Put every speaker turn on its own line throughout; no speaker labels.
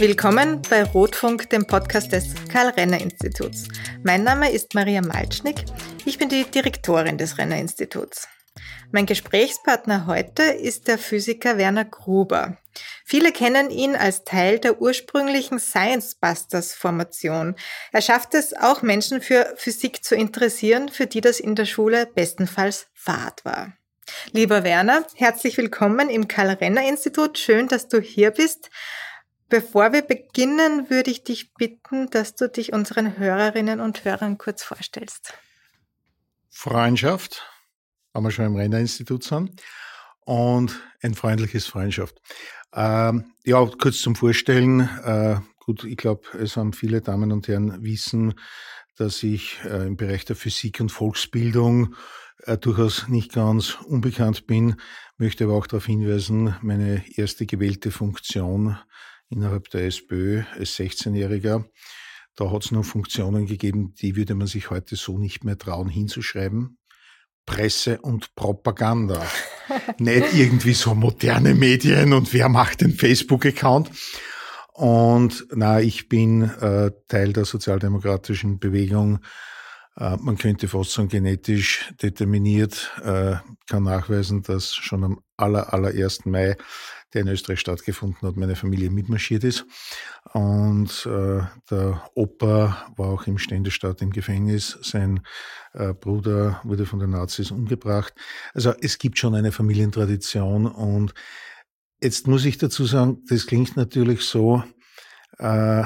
Willkommen bei Rotfunk, dem Podcast des Karl-Renner-Instituts. Mein Name ist Maria Malcznik. Ich bin die Direktorin des Renner-Instituts. Mein Gesprächspartner heute ist der Physiker Werner Gruber. Viele kennen ihn als Teil der ursprünglichen Science Busters Formation. Er schafft es auch Menschen für Physik zu interessieren, für die das in der Schule bestenfalls Fahrt war. Lieber Werner, herzlich willkommen im Karl-Renner-Institut. Schön, dass du hier bist. Bevor wir beginnen, würde ich dich bitten, dass du dich unseren Hörerinnen und Hörern kurz vorstellst.
Freundschaft, haben wir schon im Renner-Institut sind, und ein freundliches Freundschaft. Ähm, ja, kurz zum Vorstellen. Äh, gut, ich glaube, es haben viele Damen und Herren wissen, dass ich äh, im Bereich der Physik und Volksbildung äh, durchaus nicht ganz unbekannt bin, möchte aber auch darauf hinweisen, meine erste gewählte Funktion innerhalb der SPÖ als 16-Jähriger. Da hat es nur Funktionen gegeben, die würde man sich heute so nicht mehr trauen hinzuschreiben. Presse und Propaganda. nicht irgendwie so moderne Medien und wer macht den Facebook-Account. Und na, ich bin äh, Teil der sozialdemokratischen Bewegung. Äh, man könnte fast sagen, genetisch determiniert, äh, kann nachweisen, dass schon am aller, allerersten Mai der in Österreich stattgefunden hat, meine Familie mitmarschiert ist. Und äh, der Opa war auch im Ständestaat im Gefängnis. Sein äh, Bruder wurde von den Nazis umgebracht. Also es gibt schon eine Familientradition. Und jetzt muss ich dazu sagen, das klingt natürlich so, äh,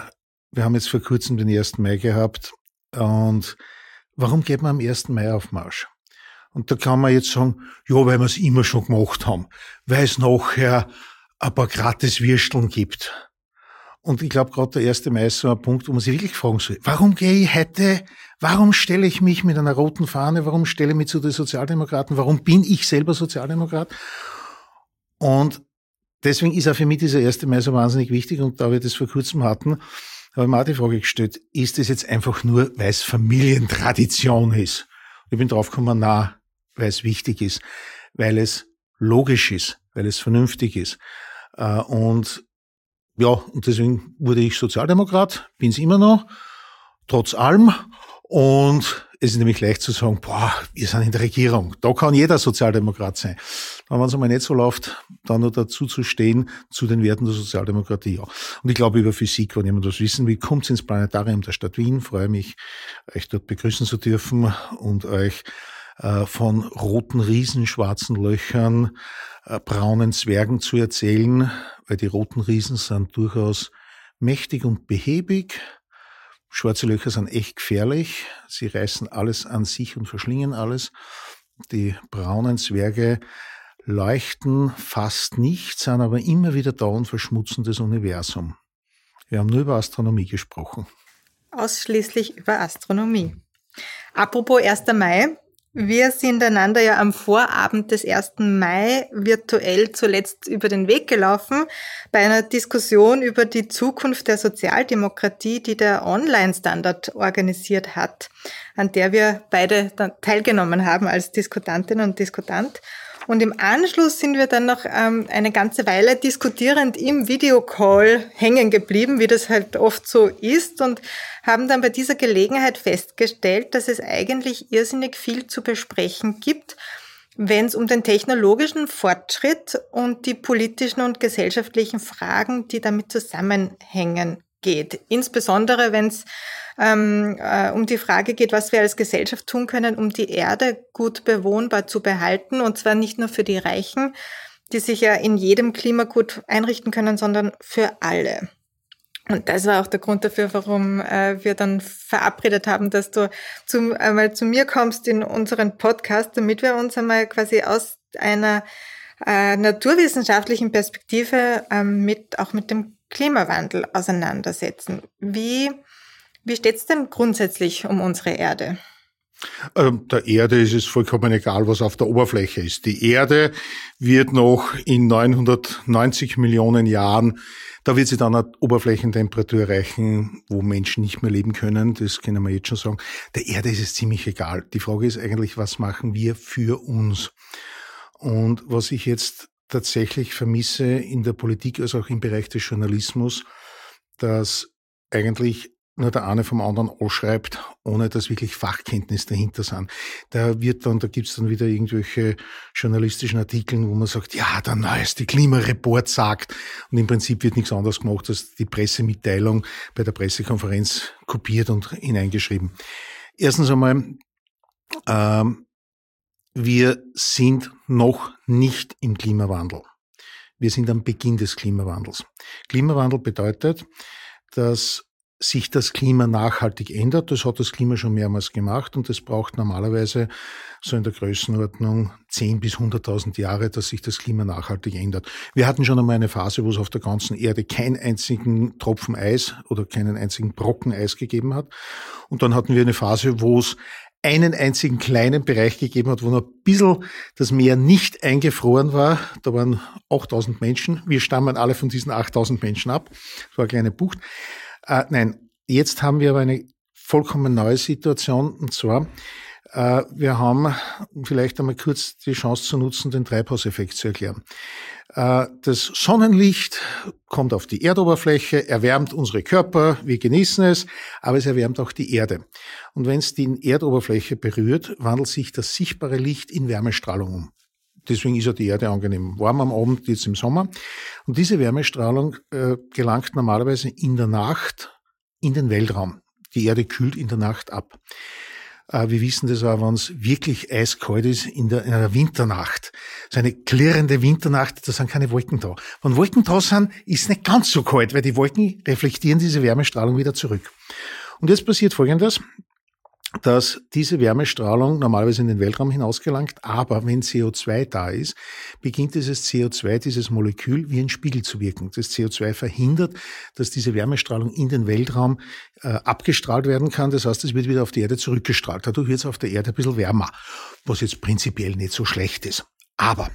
wir haben jetzt vor kurzem den 1. Mai gehabt. Und warum geht man am 1. Mai auf Marsch? Und da kann man jetzt sagen, ja, weil wir es immer schon gemacht haben, weil es nachher ein paar gratis Würsteln gibt. Und ich glaube, gerade der erste Mai ist so ein Punkt, wo man sich wirklich fragen soll, warum gehe ich heute, warum stelle ich mich mit einer roten Fahne, warum stelle ich mich zu den Sozialdemokraten, warum bin ich selber Sozialdemokrat? Und deswegen ist auch für mich dieser erste Mai so wahnsinnig wichtig und da wir das vor kurzem hatten, habe ich mir auch die Frage gestellt, ist es jetzt einfach nur, weil es Familientradition ist? Ich bin draufgekommen, na, weil es wichtig ist, weil es logisch ist, weil es vernünftig ist. Äh, und ja, und deswegen wurde ich Sozialdemokrat, bin es immer noch, trotz allem. Und es ist nämlich leicht zu sagen, boah, wir sind in der Regierung. Da kann jeder Sozialdemokrat sein. Aber wenn es einmal nicht so läuft, dann nur dazu zu stehen, zu den Werten der Sozialdemokratie. Ja. Und ich glaube über Physik, wenn jemand was wissen will, kommt ins Planetarium der Stadt Wien. Freue mich, euch dort begrüßen zu dürfen und euch von roten Riesen, schwarzen Löchern, äh, braunen Zwergen zu erzählen, weil die roten Riesen sind durchaus mächtig und behäbig. Schwarze Löcher sind echt gefährlich. Sie reißen alles an sich und verschlingen alles. Die braunen Zwerge leuchten fast nicht, sind aber immer wieder da und verschmutzen das Universum. Wir haben nur über Astronomie gesprochen.
Ausschließlich über Astronomie. Apropos 1. Mai, wir sind einander ja am Vorabend des 1. Mai virtuell zuletzt über den Weg gelaufen bei einer Diskussion über die Zukunft der Sozialdemokratie, die der Online-Standard organisiert hat, an der wir beide teilgenommen haben als Diskutantin und Diskutant. Und im Anschluss sind wir dann noch ähm, eine ganze Weile diskutierend im Videocall hängen geblieben, wie das halt oft so ist, und haben dann bei dieser Gelegenheit festgestellt, dass es eigentlich irrsinnig viel zu besprechen gibt, wenn es um den technologischen Fortschritt und die politischen und gesellschaftlichen Fragen, die damit zusammenhängen, geht. Insbesondere wenn es ähm, äh, um die Frage geht, was wir als Gesellschaft tun können, um die Erde gut bewohnbar zu behalten. Und zwar nicht nur für die Reichen, die sich ja in jedem Klima gut einrichten können, sondern für alle. Und das war auch der Grund dafür, warum äh, wir dann verabredet haben, dass du zum, einmal zu mir kommst in unseren Podcast, damit wir uns einmal quasi aus einer äh, naturwissenschaftlichen Perspektive ähm, mit auch mit dem Klimawandel auseinandersetzen. Wie wie steht es denn grundsätzlich um unsere Erde?
Ähm, der Erde ist es vollkommen egal, was auf der Oberfläche ist. Die Erde wird noch in 990 Millionen Jahren, da wird sie dann eine Oberflächentemperatur erreichen, wo Menschen nicht mehr leben können. Das können wir jetzt schon sagen. Der Erde ist es ziemlich egal. Die Frage ist eigentlich, was machen wir für uns? Und was ich jetzt tatsächlich vermisse in der Politik, also auch im Bereich des Journalismus, dass eigentlich nur der eine vom anderen ausschreibt, ohne dass wirklich Fachkenntnis dahinter sind. Da wird dann, da gibt's dann wieder irgendwelche journalistischen Artikel, wo man sagt, ja, der neueste Klimareport sagt. Und im Prinzip wird nichts anderes gemacht, als die Pressemitteilung bei der Pressekonferenz kopiert und hineingeschrieben. Erstens einmal, ähm, wir sind noch nicht im Klimawandel. Wir sind am Beginn des Klimawandels. Klimawandel bedeutet, dass sich das Klima nachhaltig ändert. Das hat das Klima schon mehrmals gemacht und es braucht normalerweise so in der Größenordnung 10 bis 100.000 Jahre, dass sich das Klima nachhaltig ändert. Wir hatten schon einmal eine Phase, wo es auf der ganzen Erde keinen einzigen Tropfen Eis oder keinen einzigen Brocken Eis gegeben hat. Und dann hatten wir eine Phase, wo es einen einzigen kleinen Bereich gegeben hat, wo noch ein bisschen das Meer nicht eingefroren war. Da waren 8000 Menschen. Wir stammen alle von diesen 8000 Menschen ab. Das war eine kleine Bucht. Äh, nein, jetzt haben wir aber eine vollkommen neue Situation und zwar, wir haben vielleicht einmal kurz die Chance zu nutzen, den Treibhauseffekt zu erklären. Äh, das Sonnenlicht kommt auf die Erdoberfläche, erwärmt unsere Körper, wir genießen es, aber es erwärmt auch die Erde. Und wenn es die Erdoberfläche berührt, wandelt sich das sichtbare Licht in Wärmestrahlung um. Deswegen ist ja die Erde angenehm warm am Abend, jetzt im Sommer. Und diese Wärmestrahlung äh, gelangt normalerweise in der Nacht in den Weltraum. Die Erde kühlt in der Nacht ab. Äh, wir wissen das auch, wenn es wirklich eiskalt ist in, der, in einer Winternacht. So eine klirrende Winternacht, da sind keine Wolken da. Wenn Wolken da sind, ist es nicht ganz so kalt, weil die Wolken reflektieren diese Wärmestrahlung wieder zurück. Und jetzt passiert Folgendes dass diese Wärmestrahlung normalerweise in den Weltraum hinausgelangt, aber wenn CO2 da ist, beginnt dieses CO2, dieses Molekül, wie ein Spiegel zu wirken. Das CO2 verhindert, dass diese Wärmestrahlung in den Weltraum äh, abgestrahlt werden kann. Das heißt, es wird wieder auf die Erde zurückgestrahlt. Dadurch wird es auf der Erde ein bisschen wärmer, was jetzt prinzipiell nicht so schlecht ist. Aber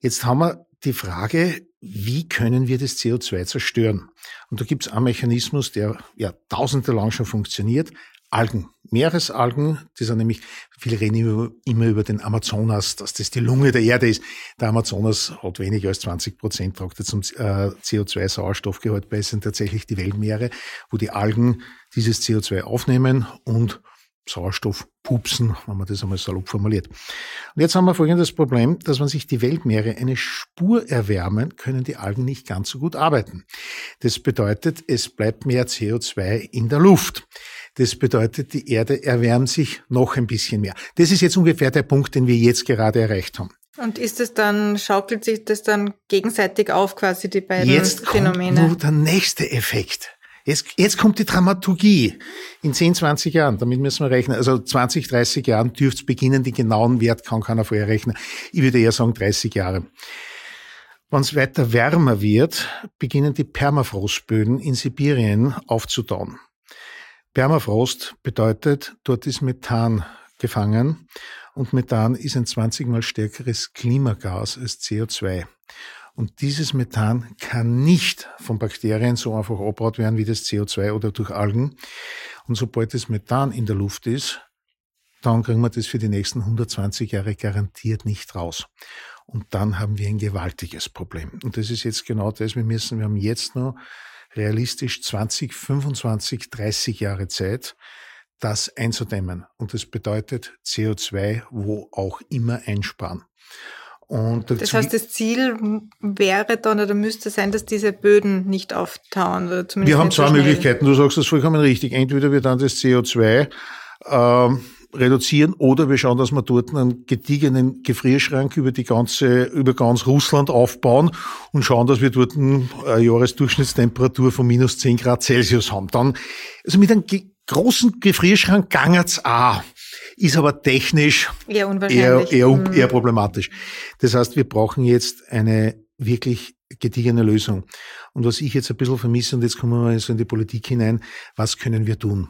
jetzt haben wir die Frage, wie können wir das CO2 zerstören? Und da gibt es einen Mechanismus, der ja tausende lang schon funktioniert, Algen, Meeresalgen, die sind nämlich, viele reden immer über den Amazonas, dass das die Lunge der Erde ist. Der Amazonas hat weniger als 20 Prozent, tragt zum äh, CO2-Sauerstoffgehalt bei. Sind tatsächlich die Weltmeere, wo die Algen dieses CO2 aufnehmen und Sauerstoff pupsen, wenn man das einmal salopp formuliert. Und jetzt haben wir folgendes Problem, dass wenn sich die Weltmeere eine Spur erwärmen, können die Algen nicht ganz so gut arbeiten. Das bedeutet, es bleibt mehr CO2 in der Luft. Das bedeutet, die Erde erwärmt sich noch ein bisschen mehr. Das ist jetzt ungefähr der Punkt, den wir jetzt gerade erreicht haben.
Und ist es dann, schaukelt sich das dann gegenseitig auf, quasi die beiden
jetzt
Phänomene?
Jetzt kommt nur der nächste Effekt. Jetzt, jetzt kommt die Dramaturgie. In 10, 20 Jahren, damit müssen wir rechnen. Also 20, 30 Jahren dürfte es beginnen. Die genauen Wert kann keiner vorher rechnen. Ich würde eher sagen 30 Jahre. Wenn es weiter wärmer wird, beginnen die Permafrostböden in Sibirien aufzutauen. Permafrost bedeutet, dort ist Methan gefangen und Methan ist ein 20 mal stärkeres Klimagas als CO2. Und dieses Methan kann nicht von Bakterien so einfach abgebaut werden wie das CO2 oder durch Algen. Und sobald das Methan in der Luft ist, dann kriegen wir das für die nächsten 120 Jahre garantiert nicht raus. Und dann haben wir ein gewaltiges Problem. Und das ist jetzt genau das, wir müssen, wir haben jetzt noch realistisch 20, 25, 30 Jahre Zeit, das einzudämmen. Und das bedeutet CO2 wo auch immer einsparen.
Und das heißt, das Ziel wäre dann oder müsste sein, dass diese Böden nicht auftauen. Oder
zumindest wir haben zwei so Möglichkeiten. Du sagst das vollkommen richtig. Entweder wir dann das CO2 ähm, reduzieren oder wir schauen, dass wir dort einen gediegenen Gefrierschrank über die ganze, über ganz Russland aufbauen und schauen, dass wir dort eine Jahresdurchschnittstemperatur von minus 10 Grad Celsius haben. Dann, also mit einem großen Gefrierschrank gangert's auch ist aber technisch
eher,
eher, eher, mhm. eher problematisch. Das heißt, wir brauchen jetzt eine wirklich gediegene Lösung. Und was ich jetzt ein bisschen vermisse, und jetzt kommen wir mal so in die Politik hinein, was können wir tun?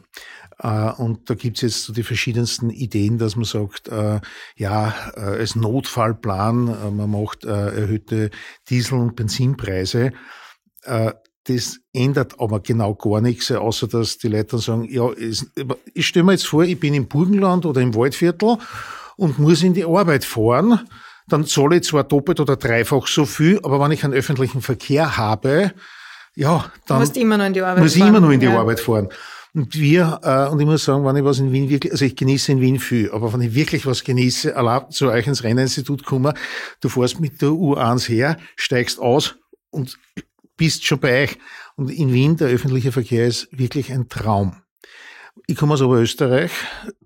Äh, und da gibt's jetzt so die verschiedensten Ideen, dass man sagt, äh, ja, äh, als Notfallplan, man macht erhöhte Diesel- und Benzinpreise. Das ändert aber genau gar nichts, außer dass die Leute dann sagen, ja, ich stelle mir jetzt vor, ich bin im Burgenland oder im Waldviertel und muss in die Arbeit fahren, dann zahle ich zwar doppelt oder dreifach so viel, aber wenn ich einen öffentlichen Verkehr habe, ja, dann
muss immer noch in die Arbeit
muss fahren. immer noch in die. Arbeit fahren. Und wir, äh, und ich muss sagen, wenn ich was in Wien wirklich, also ich genieße in Wien viel, aber wenn ich wirklich was genieße, allein zu euch ins Renninstitut komme, du fährst mit der U1 her, steigst aus und bist schon bei euch. Und in Wien, der öffentliche Verkehr ist wirklich ein Traum. Ich komme aus Oberösterreich,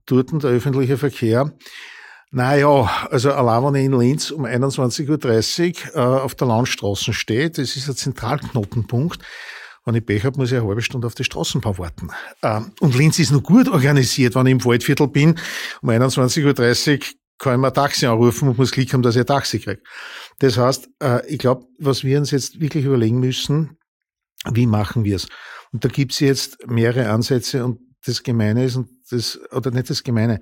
dort der öffentliche Verkehr. Naja, also allein wenn ich in Linz um 21.30 Uhr äh, auf der Landstraße stehe, das ist ein Zentralknotenpunkt, wenn ich Pech habe, muss ich eine halbe Stunde auf die Straßenbahn warten. Ähm, und Linz ist noch gut organisiert. Wenn ich im Waldviertel bin, um 21.30 Uhr kann ich mir ein Taxi anrufen und muss Glück haben, dass ich ein Taxi kriege. Das heißt, äh, ich glaube, was wir uns jetzt wirklich überlegen müssen, wie machen wir es? Und da gibt es jetzt mehrere Ansätze und das Gemeine ist, und das, oder nicht das Gemeine,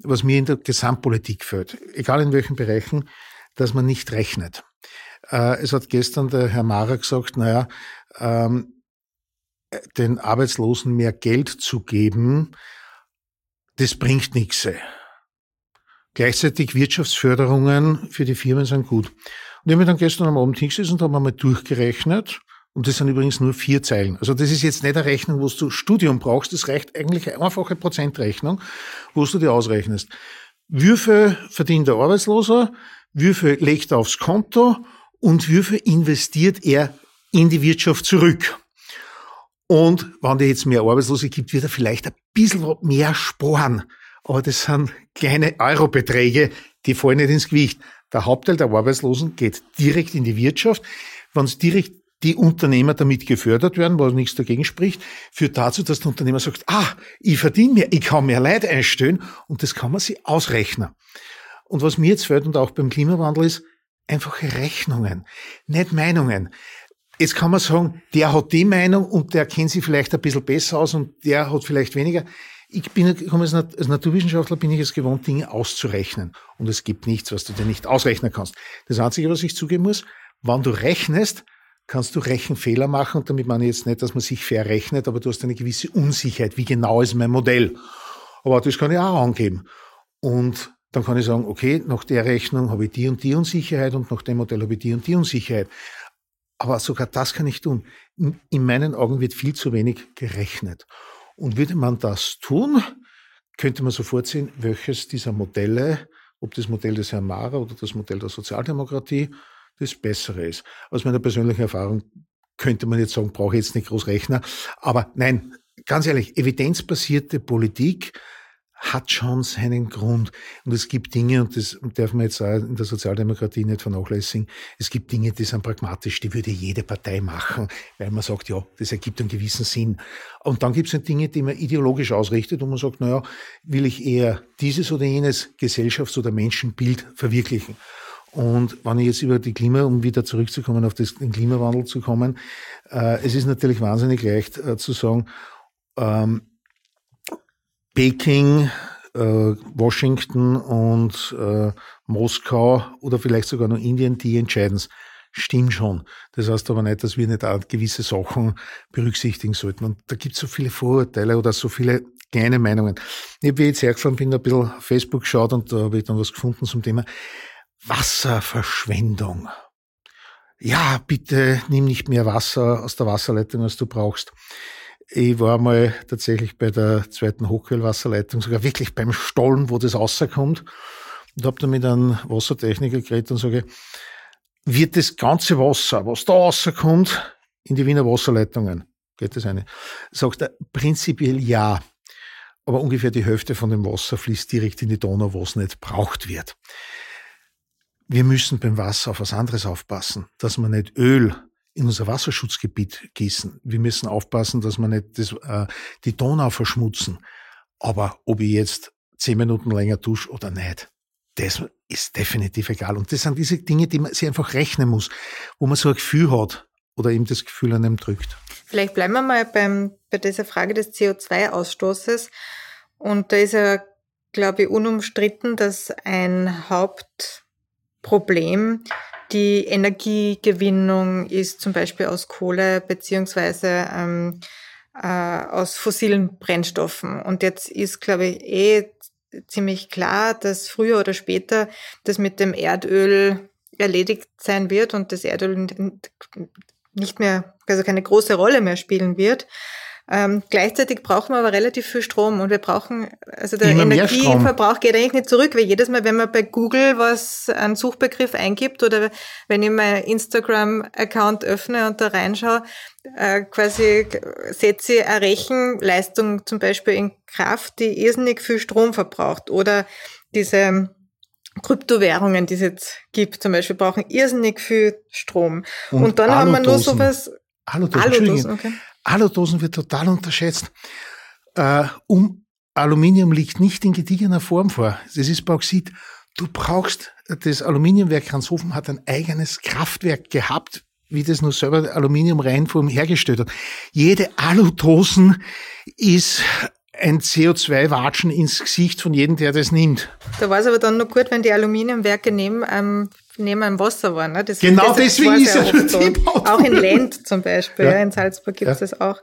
was mir in der Gesamtpolitik fällt, egal in welchen Bereichen, dass man nicht rechnet. Äh, es hat gestern der Herr Mara gesagt, naja, ähm, den Arbeitslosen mehr Geld zu geben, das bringt nichts. Gleichzeitig Wirtschaftsförderungen für die Firmen sind gut. Und ich habe dann gestern am Abend hingesessen und habe mal durchgerechnet. Und das sind übrigens nur vier Zeilen. Also das ist jetzt nicht eine Rechnung, wo du Studium brauchst. Das reicht eigentlich eine einfache Prozentrechnung, wo du dir ausrechnest. Viel verdient der Arbeitsloser? Viel legt er aufs Konto? Und viel investiert er in die Wirtschaft zurück. Und wenn dir jetzt mehr Arbeitslose gibt, wird er vielleicht ein bisschen mehr sparen. Aber das sind kleine Eurobeträge, die fallen nicht ins Gewicht. Der Hauptteil der Arbeitslosen geht direkt in die Wirtschaft. Wenn es direkt die Unternehmer damit gefördert werden, was nichts dagegen spricht, führt dazu, dass der Unternehmer sagt, ah, ich verdiene mehr, ich kann mehr Leute einstellen und das kann man sich ausrechnen. Und was mir jetzt fällt und auch beim Klimawandel ist, einfache Rechnungen, nicht Meinungen. Jetzt kann man sagen, der hat die Meinung und der kennt sich vielleicht ein bisschen besser aus und der hat vielleicht weniger. Ich bin, als Naturwissenschaftler bin ich es gewohnt, Dinge auszurechnen. Und es gibt nichts, was du dir nicht ausrechnen kannst. Das Einzige, was ich zugeben muss, wenn du rechnest, kannst du Rechenfehler machen. Und damit meine ich jetzt nicht, dass man sich verrechnet, aber du hast eine gewisse Unsicherheit. Wie genau ist mein Modell? Aber das kann ich auch angeben. Und dann kann ich sagen, okay, nach der Rechnung habe ich die und die Unsicherheit und nach dem Modell habe ich die und die Unsicherheit. Aber sogar das kann ich tun. In meinen Augen wird viel zu wenig gerechnet. Und würde man das tun, könnte man sofort sehen, welches dieser Modelle, ob das Modell des Herrn Mara oder das Modell der Sozialdemokratie, das bessere ist. Aus meiner persönlichen Erfahrung könnte man jetzt sagen, brauche ich jetzt nicht groß Rechner. Aber nein, ganz ehrlich, evidenzbasierte Politik hat schon seinen Grund. Und es gibt Dinge, und das darf man jetzt auch in der Sozialdemokratie nicht vernachlässigen, es gibt Dinge, die sind pragmatisch, die würde jede Partei machen, weil man sagt, ja, das ergibt einen gewissen Sinn. Und dann gibt es Dinge, die man ideologisch ausrichtet und man sagt, naja, will ich eher dieses oder jenes Gesellschafts- oder Menschenbild verwirklichen. Und wenn ich jetzt über die Klima, um wieder zurückzukommen auf den Klimawandel zu kommen, äh, es ist natürlich wahnsinnig leicht äh, zu sagen, ähm, Peking, äh, Washington und äh, Moskau oder vielleicht sogar noch Indien, die entscheiden es. Stimmt schon. Das heißt aber nicht, dass wir nicht auch gewisse Sachen berücksichtigen sollten. Und da gibt es so viele Vorurteile oder so viele kleine Meinungen. Ich habe jetzt hergefahren, bin ein bisschen auf Facebook geschaut und da habe ich dann was gefunden zum Thema Wasserverschwendung. Ja, bitte nimm nicht mehr Wasser aus der Wasserleitung, als du brauchst. Ich war mal tatsächlich bei der zweiten Hochquellwasserleitung, sogar wirklich beim Stollen, wo das rauskommt, und habe dann mit einem Wassertechniker geredet und sage, wird das ganze Wasser, was da rauskommt, in die Wiener Wasserleitungen? Geht das eine? Sagt er, prinzipiell ja. Aber ungefähr die Hälfte von dem Wasser fließt direkt in die Donau, wo es nicht braucht wird. Wir müssen beim Wasser auf was anderes aufpassen, dass man nicht Öl in unser Wasserschutzgebiet gießen. Wir müssen aufpassen, dass wir nicht das, äh, die Donau verschmutzen. Aber ob ich jetzt zehn Minuten länger dusche oder nicht, das ist definitiv egal. Und das sind diese Dinge, die man sich einfach rechnen muss, wo man so ein Gefühl hat oder eben das Gefühl an einem drückt.
Vielleicht bleiben wir mal beim, bei dieser Frage des CO2-Ausstoßes. Und da ist ja, glaube ich, unumstritten, dass ein Hauptproblem die Energiegewinnung ist zum Beispiel aus Kohle beziehungsweise ähm, äh, aus fossilen Brennstoffen. Und jetzt ist, glaube ich, eh ziemlich klar, dass früher oder später das mit dem Erdöl erledigt sein wird und das Erdöl nicht mehr, also keine große Rolle mehr spielen wird. Ähm, gleichzeitig brauchen wir aber relativ viel Strom und wir brauchen, also der Energieverbrauch geht eigentlich nicht zurück, weil jedes Mal, wenn man bei Google was, einen Suchbegriff eingibt oder wenn ich mein Instagram-Account öffne und da reinschaue, äh, quasi setze ich eine Rechenleistung zum Beispiel in Kraft, die irrsinnig viel Strom verbraucht oder diese Kryptowährungen, die es jetzt gibt, zum Beispiel, brauchen irrsinnig viel Strom. Und, und dann haben wir nur sowas.
Aludosen, Aludosen okay. Aludosen wird total unterschätzt. Äh, um Aluminium liegt nicht in gediegener Form vor. Das ist Bauxit. Du brauchst, das Aluminiumwerk Hanshofen hat ein eigenes Kraftwerk gehabt, wie das nur selber Aluminium reinform hergestellt hat. Jede Aludosen ist ein CO2-Watschen ins Gesicht von jedem, der das nimmt.
Da war es aber dann noch gut, wenn die Aluminiumwerke neben einem, neben einem Wasser waren. Ne?
Das, genau das deswegen ist es
so. Auch in Lent zum Beispiel, ja. Ja, in Salzburg gibt es ja. das auch.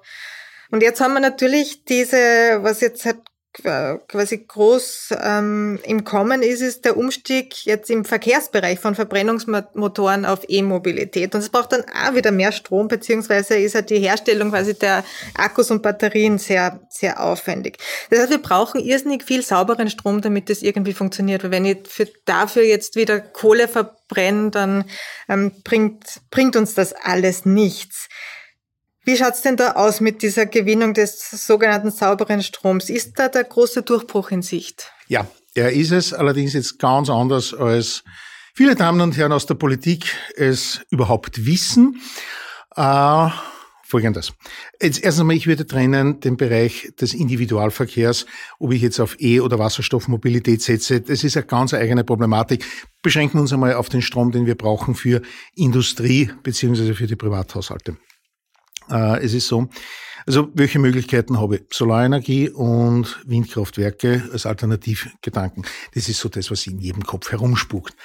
Und jetzt haben wir natürlich diese, was jetzt halt quasi groß ähm, im Kommen ist, ist der Umstieg jetzt im Verkehrsbereich von Verbrennungsmotoren auf E-Mobilität. Und es braucht dann auch wieder mehr Strom, beziehungsweise ist halt die Herstellung quasi der Akkus und Batterien sehr, sehr aufwendig. Das heißt, wir brauchen irrsinnig viel sauberen Strom, damit das irgendwie funktioniert. Weil wenn ich für, dafür jetzt wieder Kohle verbrenne, dann ähm, bringt, bringt uns das alles nichts. Wie schaut's denn da aus mit dieser Gewinnung des sogenannten sauberen Stroms? Ist da der große Durchbruch in Sicht?
Ja, er ist es, allerdings jetzt ganz anders als viele Damen und Herren aus der Politik es überhaupt wissen. Äh, Folgendes. Jetzt erst einmal, ich würde trennen den Bereich des Individualverkehrs, ob ich jetzt auf E- oder Wasserstoffmobilität setze. Das ist eine ganz eigene Problematik. Beschränken wir uns einmal auf den Strom, den wir brauchen für Industrie beziehungsweise für die Privathaushalte. Äh, es ist so, also welche Möglichkeiten habe ich? Solarenergie und Windkraftwerke als Alternativgedanken. Das ist so das, was in jedem Kopf herumspukt.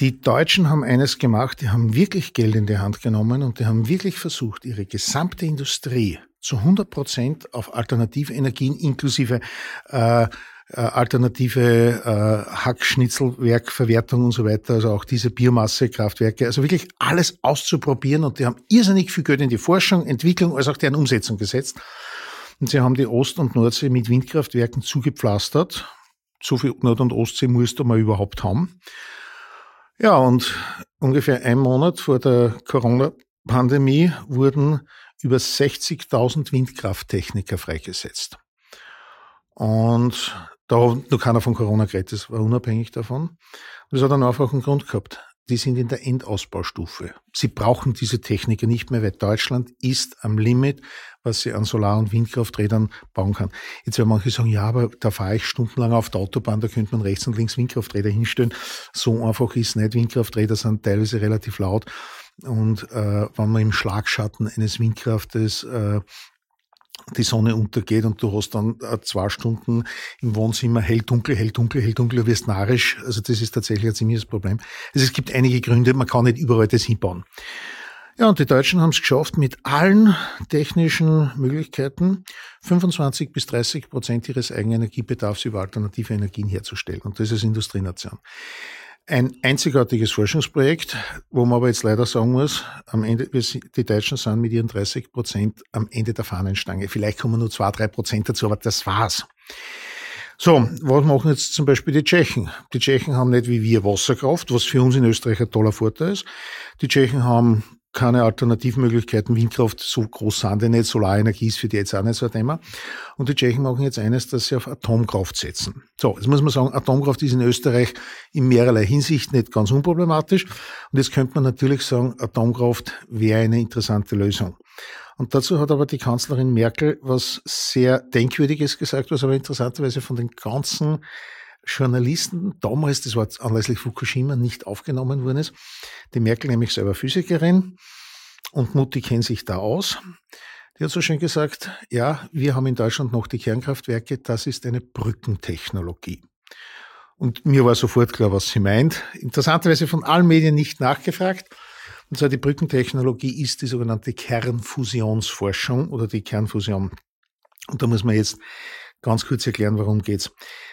Die Deutschen haben eines gemacht, die haben wirklich Geld in die Hand genommen und die haben wirklich versucht, ihre gesamte Industrie zu 100 Prozent auf alternative Energien inklusive äh, äh, alternative äh, Hackschnitzelwerkverwertung und so weiter, also auch diese Biomassekraftwerke, also wirklich alles auszuprobieren und die haben irrsinnig viel Geld in die Forschung, Entwicklung, als auch deren Umsetzung gesetzt. Und sie haben die Ost- und Nordsee mit Windkraftwerken zugepflastert. So viel Nord- und Ostsee musste man überhaupt haben. Ja, und ungefähr ein Monat vor der Corona-Pandemie wurden über 60.000 Windkrafttechniker freigesetzt. Und da hat noch keiner von Corona geredet, das war unabhängig davon. Und das hat einen einfachen Grund gehabt. Die sind in der Endausbaustufe. Sie brauchen diese Techniker nicht mehr, weil Deutschland ist am Limit, was sie an Solar- und Windkrafträdern bauen kann. Jetzt werden manche sagen, ja, aber da fahre ich stundenlang auf der Autobahn, da könnte man rechts und links Windkrafträder hinstellen. So einfach ist nicht. Windkrafträder sind teilweise relativ laut. Und äh, wenn man im Schlagschatten eines Windkraftes äh, die Sonne untergeht und du hast dann äh, zwei Stunden im Wohnzimmer hell, dunkel, hell, dunkel, hell, dunkel, du wirst narrisch. Also das ist tatsächlich ein ziemliches Problem. Also es gibt einige Gründe, man kann nicht überall das hinbauen. Ja, und die Deutschen haben es geschafft, mit allen technischen Möglichkeiten 25 bis 30 Prozent ihres Eigenenergiebedarfs über alternative Energien herzustellen. Und das ist Industrienation. Ein einzigartiges Forschungsprojekt, wo man aber jetzt leider sagen muss, am Ende, die Deutschen sind mit ihren 30 Prozent am Ende der Fahnenstange. Vielleicht kommen nur zwei, drei Prozent dazu, aber das war's. So, was machen jetzt zum Beispiel die Tschechen? Die Tschechen haben nicht wie wir Wasserkraft, was für uns in Österreich ein toller Vorteil ist. Die Tschechen haben keine Alternativmöglichkeiten. Windkraft so groß sind die nicht. Solarenergie ist für die jetzt auch nicht so ein Thema. Und die Tschechen machen jetzt eines, dass sie auf Atomkraft setzen. So, jetzt muss man sagen, Atomkraft ist in Österreich in mehrerlei Hinsicht nicht ganz unproblematisch. Und jetzt könnte man natürlich sagen, Atomkraft wäre eine interessante Lösung. Und dazu hat aber die Kanzlerin Merkel was sehr Denkwürdiges gesagt, was aber interessanterweise von den ganzen Journalisten damals, das war anlässlich Fukushima, nicht aufgenommen worden ist. Die Merkel nämlich selber Physikerin und Mutti kennt sich da aus. Die hat so schön gesagt, ja, wir haben in Deutschland noch die Kernkraftwerke, das ist eine Brückentechnologie. Und mir war sofort klar, was sie meint. Interessanterweise von allen Medien nicht nachgefragt. Und zwar die Brückentechnologie ist die sogenannte Kernfusionsforschung oder die Kernfusion. Und da muss man jetzt ganz kurz erklären, warum geht's.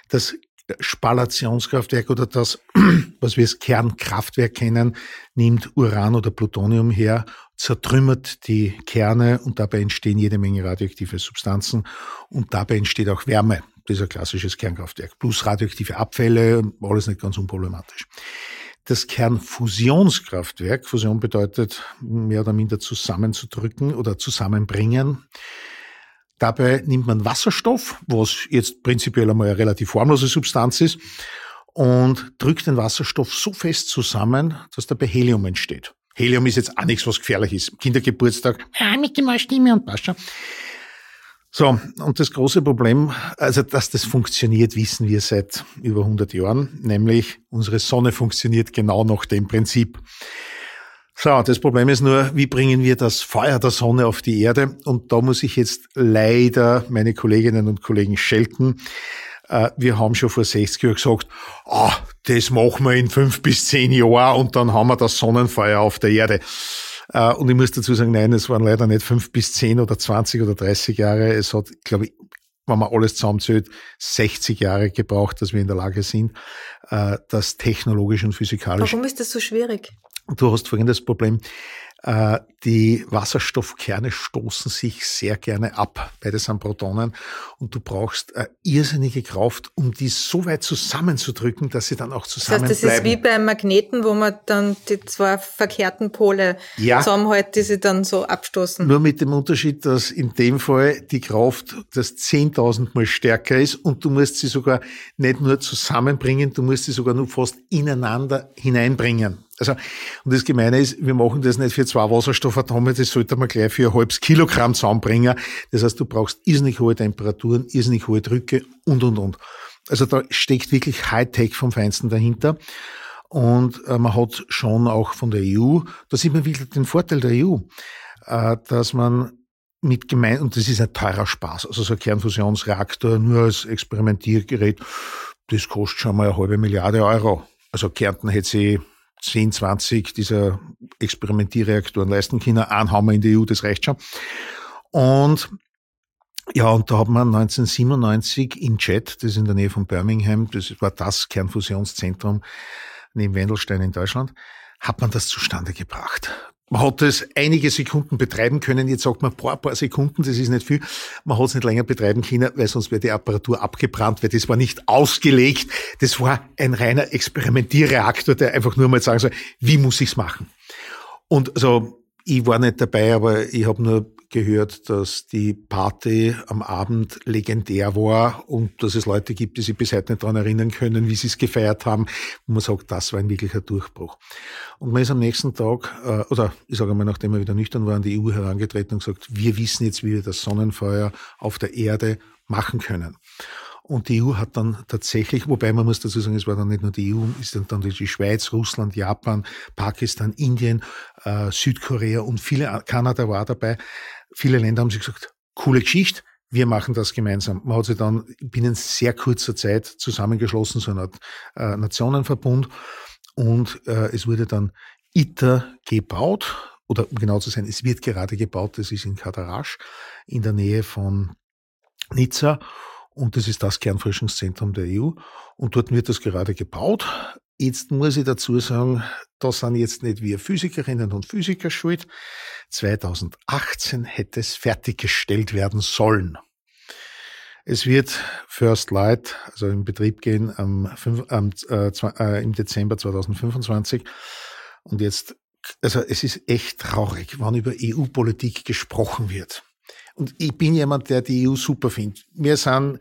Das Spallationskraftwerk oder das, was wir als Kernkraftwerk kennen, nimmt Uran oder Plutonium her, zertrümmert die Kerne und dabei entstehen jede Menge radioaktive Substanzen und dabei entsteht auch Wärme. Das ist ein klassisches Kernkraftwerk. Plus radioaktive Abfälle, alles nicht ganz unproblematisch. Das Kernfusionskraftwerk, Fusion bedeutet mehr oder minder zusammenzudrücken oder zusammenbringen. Dabei nimmt man Wasserstoff, was jetzt prinzipiell einmal eine relativ formlose Substanz ist, und drückt den Wasserstoff so fest zusammen, dass dabei Helium entsteht. Helium ist jetzt auch nichts, was gefährlich ist. Kindergeburtstag, ja, mit dem Stimme und passt schon. So, und das große Problem, also dass das funktioniert, wissen wir seit über 100 Jahren, nämlich unsere Sonne funktioniert genau nach dem Prinzip. So, das Problem ist nur, wie bringen wir das Feuer der Sonne auf die Erde? Und da muss ich jetzt leider meine Kolleginnen und Kollegen schelten. Äh, wir haben schon vor 60 Jahren gesagt, ah, das machen wir in fünf bis zehn Jahren und dann haben wir das Sonnenfeuer auf der Erde. Äh, und ich muss dazu sagen, nein, es waren leider nicht fünf bis zehn oder 20 oder 30 Jahre. Es hat, glaube ich, wenn man alles zusammenzählt, 60 Jahre gebraucht, dass wir in der Lage sind, äh, das technologisch und physikalisch.
Warum ist das so schwierig?
Du hast folgendes Problem. Äh, die Wasserstoffkerne stoßen sich sehr gerne ab, beide sind Protonen, und du brauchst eine irrsinnige Kraft, um die so weit zusammenzudrücken, dass sie dann auch zusammenbleiben.
Das heißt, das ist wie beim Magneten, wo man dann die zwei verkehrten Pole ja. zusammenhält, die sie dann so abstoßen.
Nur mit dem Unterschied, dass in dem Fall die Kraft das 10.000 Mal stärker ist und du musst sie sogar nicht nur zusammenbringen, du musst sie sogar nur fast ineinander hineinbringen. Also, und das Gemeine ist, wir machen das nicht für zwei Wasserstoffatome, das sollte man gleich für ein halbes Kilogramm zusammenbringen. Das heißt, du brauchst irrsinnig hohe Temperaturen, irrsinnig hohe Drücke und, und, und. Also da steckt wirklich Hightech vom Feinsten dahinter. Und äh, man hat schon auch von der EU, da sieht man wirklich den Vorteil der EU, äh, dass man mit gemein, und das ist ein teurer Spaß, also so ein Kernfusionsreaktor nur als Experimentiergerät, das kostet schon mal eine halbe Milliarde Euro. Also Kärnten hätte sie 10, 20 dieser Experimentierreaktoren leisten können. Einen haben wir in der EU, das reicht schon. Und ja, und da hat man 1997 in Jet, das ist in der Nähe von Birmingham, das war das Kernfusionszentrum neben Wendelstein in Deutschland, hat man das zustande gebracht. Man hat es einige Sekunden betreiben können. Jetzt sagt man, paar, paar Sekunden, das ist nicht viel. Man hat es nicht länger betreiben können, weil sonst wäre die Apparatur abgebrannt, weil das war nicht ausgelegt. Das war ein reiner Experimentierreaktor, der einfach nur mal sagen soll, wie muss ich's machen? Und also, ich war nicht dabei, aber ich habe nur gehört, dass die Party am Abend legendär war und dass es Leute gibt, die sich bis heute nicht daran erinnern können, wie sie es gefeiert haben. Und man sagt, das war ein wirklicher Durchbruch. Und man ist am nächsten Tag, äh, oder ich sage mal, nachdem wir wieder nüchtern waren, die EU herangetreten und gesagt, wir wissen jetzt, wie wir das Sonnenfeuer auf der Erde machen können. Und die EU hat dann tatsächlich, wobei man muss dazu sagen, es war dann nicht nur die EU, ist dann, dann die Schweiz, Russland, Japan, Pakistan, Indien, äh, Südkorea und viele, Kanada war dabei, Viele Länder haben sich gesagt, coole Geschichte, wir machen das gemeinsam. Man hat sich dann binnen sehr kurzer Zeit zusammengeschlossen, so eine Art äh, Nationenverbund. Und äh, es wurde dann ITER gebaut, oder um genau zu sein, es wird gerade gebaut, das ist in Kadarasch, in der Nähe von Nizza. Und das ist das Kernforschungszentrum der EU. Und dort wird das gerade gebaut. Jetzt muss ich dazu sagen, da sind jetzt nicht wir Physikerinnen und Physiker schuld. 2018 hätte es fertiggestellt werden sollen. Es wird First Light, also in Betrieb gehen am, am äh, äh, im Dezember 2025. Und jetzt, also es ist echt traurig, wann über EU-Politik gesprochen wird. Und ich bin jemand, der die EU super findet. Wir sind,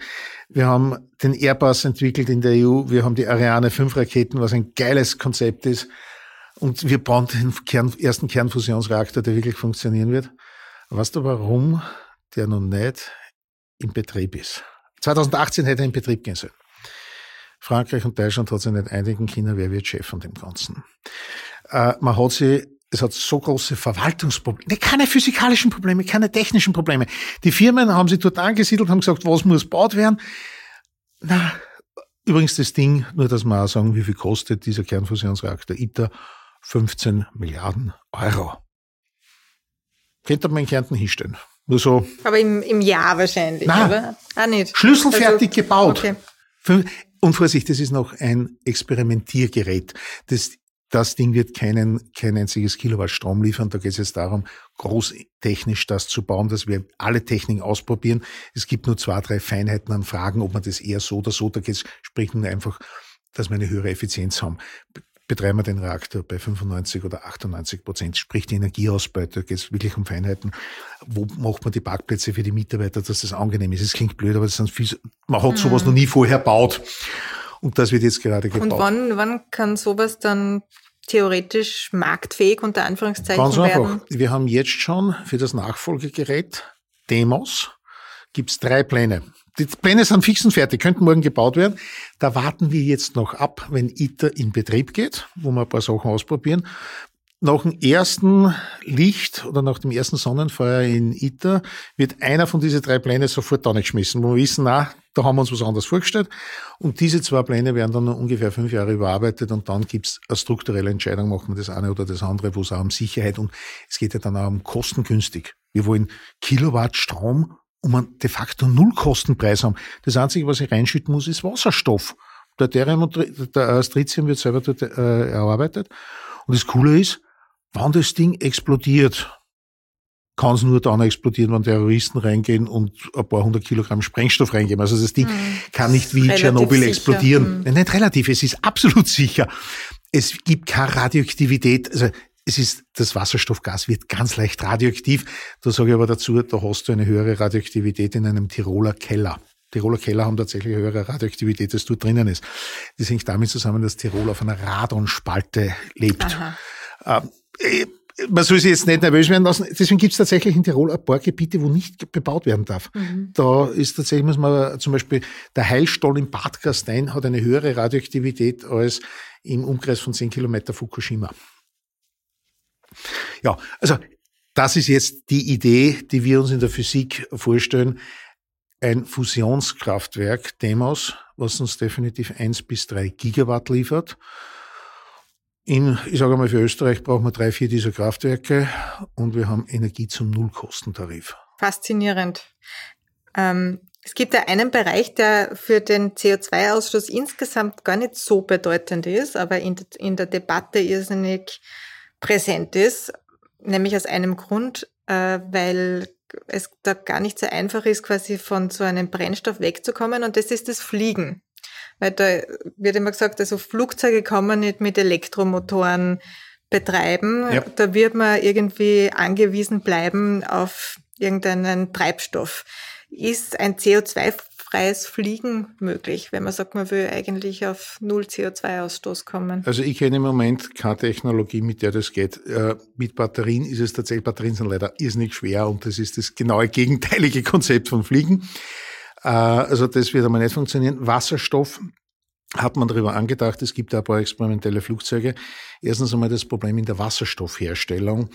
wir haben den Airbus entwickelt in der EU, wir haben die Ariane 5 Raketen, was ein geiles Konzept ist. Und wir bauen den Kern, ersten Kernfusionsreaktor, der wirklich funktionieren wird. Weißt du, warum der noch nicht in Betrieb ist? 2018 hätte er in Betrieb gehen sollen. Frankreich und Deutschland hat sich nicht einigen können, wer wird Chef von dem Ganzen. Äh, man hat sie, es hat so große Verwaltungsprobleme, keine physikalischen Probleme, keine technischen Probleme. Die Firmen haben sich dort angesiedelt, haben gesagt, was muss gebaut werden. Na, übrigens das Ding, nur dass wir auch sagen, wie viel kostet dieser Kernfusionsreaktor ITER, 15 Milliarden Euro. Könnte man in Kärnten hinstellen. Nur so.
Aber im, im Jahr wahrscheinlich,
Nein,
oder?
Ah, nicht. Schlüsselfertig also, gebaut. Okay. und Vorsicht, das ist noch ein Experimentiergerät. Das, das Ding wird keinen, kein einziges Kilowatt Strom liefern. Da geht es jetzt darum, großtechnisch das zu bauen, dass wir alle Techniken ausprobieren. Es gibt nur zwei, drei Feinheiten an Fragen, ob man das eher so oder so, da geht es, spricht nur einfach, dass wir eine höhere Effizienz haben betreiben wir den Reaktor bei 95 oder 98 Prozent, sprich die Energieausbeute, da geht es wirklich um Feinheiten. Wo macht man die Parkplätze für die Mitarbeiter, dass das angenehm ist? Es klingt blöd, aber das sind viel, man hat sowas mhm. noch nie vorher baut. Und das wird jetzt gerade gebaut.
Und wann, wann kann sowas dann theoretisch marktfähig unter Anführungszeichen
Ganz
einfach.
werden? Wir haben jetzt schon für das Nachfolgegerät Demos gibt's drei Pläne. Die Pläne sind fix und fertig, könnten morgen gebaut werden. Da warten wir jetzt noch ab, wenn ITER in Betrieb geht, wo wir ein paar Sachen ausprobieren. Nach dem ersten Licht oder nach dem ersten Sonnenfeuer in ITER wird einer von diesen drei Plänen sofort da nicht geschmissen, wo wir wissen, na, da haben wir uns was anderes vorgestellt. Und diese zwei Pläne werden dann ungefähr fünf Jahre überarbeitet und dann gibt's eine strukturelle Entscheidung, machen wir das eine oder das andere, wo es auch um Sicherheit und es geht ja dann auch um kostengünstig. Wir wollen Kilowatt Strom und man de facto Nullkostenpreis haben. Das Einzige, was ich reinschütten muss, ist Wasserstoff. Deuterium und der Tritium wird selber dort äh, erarbeitet. Und das Coole ist, wenn das Ding explodiert, kann es nur dann explodieren, wenn Terroristen reingehen und ein paar hundert Kilogramm Sprengstoff reingeben. Also das Ding mhm. kann nicht wie Tschernobyl explodieren. Mhm. Nicht relativ, es ist absolut sicher. Es gibt keine Radioaktivität. Also es ist, das Wasserstoffgas wird ganz leicht radioaktiv. Da sage ich aber dazu, da hast du eine höhere Radioaktivität in einem Tiroler Keller. Tiroler Keller haben tatsächlich eine höhere Radioaktivität, als dort drinnen ist. Das hängt damit zusammen, dass Tirol auf einer Radonspalte lebt. Ähm, äh, man soll sich jetzt nicht nervös werden lassen. Deswegen gibt es tatsächlich in Tirol ein paar Gebiete, wo nicht bebaut werden darf. Mhm. Da ist tatsächlich, muss man zum Beispiel, der Heilstoll in Bad Gastein hat eine höhere Radioaktivität als im Umkreis von 10 Kilometer Fukushima. Ja, also das ist jetzt die Idee, die wir uns in der Physik vorstellen. Ein Fusionskraftwerk, Demos, was uns definitiv eins bis drei Gigawatt liefert. In, ich sage mal, für Österreich brauchen wir drei, vier dieser Kraftwerke und wir haben Energie zum Nullkostentarif.
Faszinierend. Ähm, es gibt ja einen Bereich, der für den CO2-Ausstoß insgesamt gar nicht so bedeutend ist, aber in, in der Debatte irrsinnig präsent ist, nämlich aus einem Grund, äh, weil es da gar nicht so einfach ist, quasi von so einem Brennstoff wegzukommen und das ist das Fliegen. Weil da wird immer gesagt, also Flugzeuge kann man nicht mit Elektromotoren betreiben. Ja. Da wird man irgendwie angewiesen bleiben auf irgendeinen Treibstoff. Ist ein CO2 freies Fliegen möglich, wenn man sagt, man will eigentlich auf null CO2-Ausstoß kommen?
Also ich kenne im Moment keine Technologie, mit der das geht. Äh, mit Batterien ist es tatsächlich, Batterien sind leider irrsinnig schwer und das ist das genaue gegenteilige Konzept von Fliegen. Äh, also das wird einmal nicht funktionieren. Wasserstoff hat man darüber angedacht, es gibt ein paar experimentelle Flugzeuge. Erstens einmal das Problem in der Wasserstoffherstellung.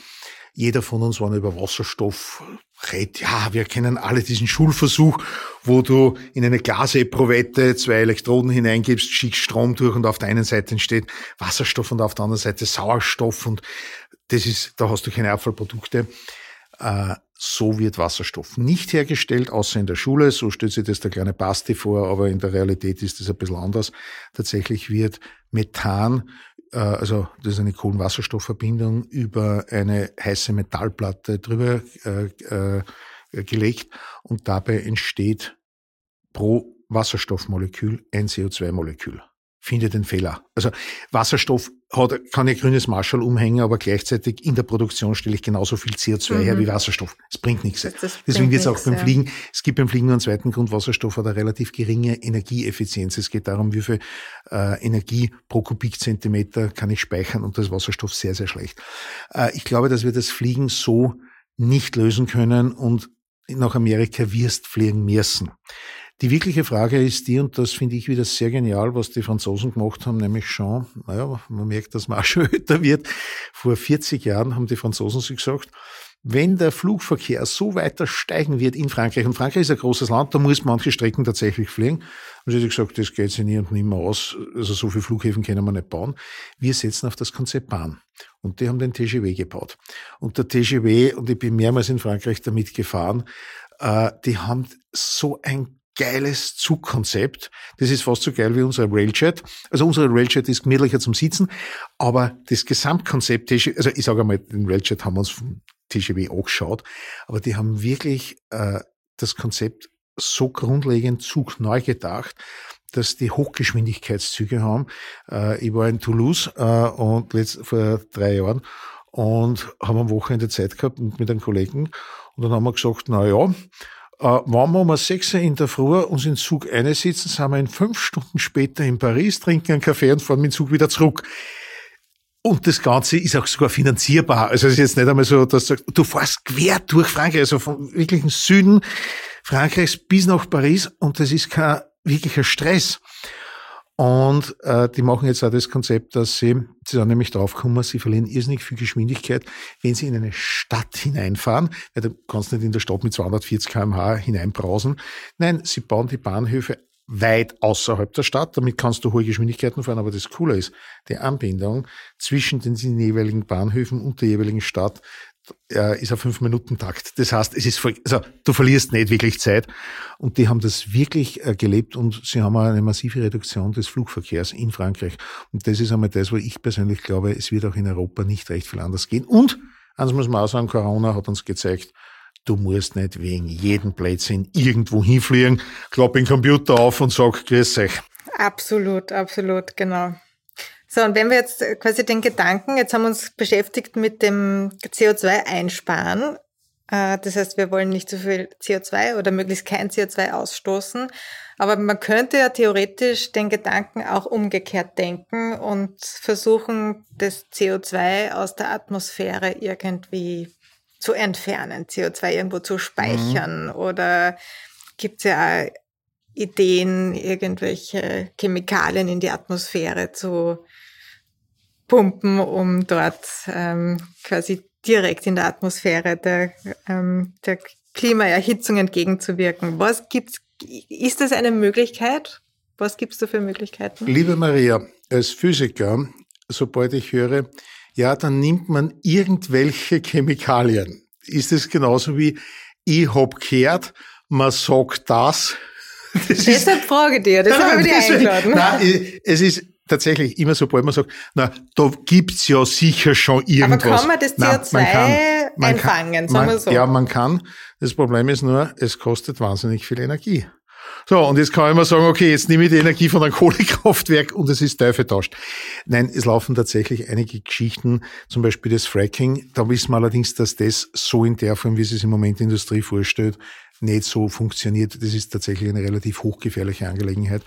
Jeder von uns, wenn er über Wasserstoff redet, ja, wir kennen alle diesen Schulversuch, wo du in eine Glaseprovette zwei Elektroden hineingibst, schickst Strom durch und auf der einen Seite entsteht Wasserstoff und auf der anderen Seite Sauerstoff und das ist, da hast du keine Abfallprodukte. Äh, so wird Wasserstoff nicht hergestellt, außer in der Schule. So stellt sich das der kleine Basti vor, aber in der Realität ist das ein bisschen anders. Tatsächlich wird Methan, äh, also das ist eine Kohlenwasserstoffverbindung, über eine heiße Metallplatte drüber äh, äh, gelegt und dabei entsteht pro Wasserstoffmolekül ein CO2-Molekül finde den Fehler. Also Wasserstoff hat, kann ja grünes Marschall umhängen, aber gleichzeitig in der Produktion stelle ich genauso viel CO2 mhm. her wie Wasserstoff. Es bringt nichts. Das Deswegen wird es auch beim ja. Fliegen, es gibt beim Fliegen nur einen zweiten Grund, Wasserstoff hat eine relativ geringe Energieeffizienz. Es geht darum, wie viel äh, Energie pro Kubikzentimeter kann ich speichern und das Wasserstoff sehr, sehr schlecht. Äh, ich glaube, dass wir das Fliegen so nicht lösen können und nach Amerika wirst fliegen müssen. Die wirkliche Frage ist die, und das finde ich wieder sehr genial, was die Franzosen gemacht haben, nämlich schon, naja, man merkt, dass man auch schon älter wird. Vor 40 Jahren haben die Franzosen sich gesagt, wenn der Flugverkehr so weiter steigen wird in Frankreich, und Frankreich ist ein großes Land, da muss manche Strecken tatsächlich fliegen, haben sie gesagt, das geht sich nie und nimmer aus, also so viele Flughäfen können wir nicht bauen. Wir setzen auf das Konzept Bahn. Und die haben den TGW gebaut. Und der TGW, und ich bin mehrmals in Frankreich damit gefahren, äh, die haben so ein geiles Zugkonzept. Das ist fast so geil wie unsere Railjet. Also unsere Railjet ist gemütlicher zum Sitzen, aber das Gesamtkonzept, also ich sage einmal, den Railjet haben wir uns vom TGW angeschaut, aber die haben wirklich äh, das Konzept so grundlegend zugneu gedacht, dass die Hochgeschwindigkeitszüge haben. Äh, ich war in Toulouse äh, und letzt, vor drei Jahren und haben am Wochenende Zeit gehabt mit einem Kollegen und dann haben wir gesagt, na ja, wenn wir um sechs Uhr in der Früh uns in den Zug einsitzen, sind wir in fünf Stunden später in Paris, trinken einen Kaffee und fahren mit dem Zug wieder zurück. Und das Ganze ist auch sogar finanzierbar. Also es ist jetzt nicht einmal so, dass du, du fährst quer durch Frankreich, also vom wirklichen Süden Frankreichs bis nach Paris und das ist kein wirklicher Stress. Und äh, die machen jetzt auch das Konzept, dass sie, sie sind nämlich draufgekommen, sie verlieren irrsinnig viel Geschwindigkeit, wenn sie in eine Stadt hineinfahren. Ja, du kannst nicht in der Stadt mit 240 kmh hineinbrausen. Nein, sie bauen die Bahnhöfe weit außerhalb der Stadt. Damit kannst du hohe Geschwindigkeiten fahren. Aber das Coole ist, die Anbindung zwischen den jeweiligen Bahnhöfen und der jeweiligen Stadt äh, ist ein Fünf-Minuten-Takt. Das heißt, es ist, also, du verlierst nicht wirklich Zeit. Und die haben das wirklich äh, gelebt und sie haben eine massive Reduktion des Flugverkehrs in Frankreich. Und das ist einmal das, wo ich persönlich glaube, es wird auch in Europa nicht recht viel anders gehen. Und, eins muss man auch sagen, Corona hat uns gezeigt, Du musst nicht wegen jedem Plätzchen irgendwo hinfliegen, klapp den Computer auf und sag, grüß euch.
Absolut, absolut, genau. So, und wenn wir jetzt quasi den Gedanken, jetzt haben wir uns beschäftigt mit dem CO2 einsparen. Äh, das heißt, wir wollen nicht so viel CO2 oder möglichst kein CO2 ausstoßen. Aber man könnte ja theoretisch den Gedanken auch umgekehrt denken und versuchen, das CO2 aus der Atmosphäre irgendwie zu entfernen, CO2 irgendwo zu speichern. Mhm. Oder gibt es ja auch Ideen, irgendwelche Chemikalien in die Atmosphäre zu pumpen, um dort ähm, quasi direkt in der Atmosphäre der, ähm, der Klimaerhitzung entgegenzuwirken. Was gibt's? Ist das eine Möglichkeit? Was gibt's da für Möglichkeiten?
Liebe Maria, als Physiker, sobald ich höre, ja, dann nimmt man irgendwelche Chemikalien. Ist es genauso wie ich hab gehört, man sagt das.
das Deshalb ist, frage ich dir, das habe ich dir eingeladen.
Nein, es ist tatsächlich immer sobald man sagt, na, da gibt's ja sicher schon irgendwas.
Aber kann man das CO2 Nein, man kann, man einfangen, kann, sagen wir so?
Ja, man kann. Das Problem ist nur, es kostet wahnsinnig viel Energie. So, und jetzt kann ich mal sagen, okay, jetzt nehme ich die Energie von einem Kohlekraftwerk und es ist Teufel tauscht. Nein, es laufen tatsächlich einige Geschichten, zum Beispiel das Fracking. Da wissen wir allerdings, dass das so in der Form, wie es sich im Moment die Industrie vorstellt, nicht so funktioniert. Das ist tatsächlich eine relativ hochgefährliche Angelegenheit,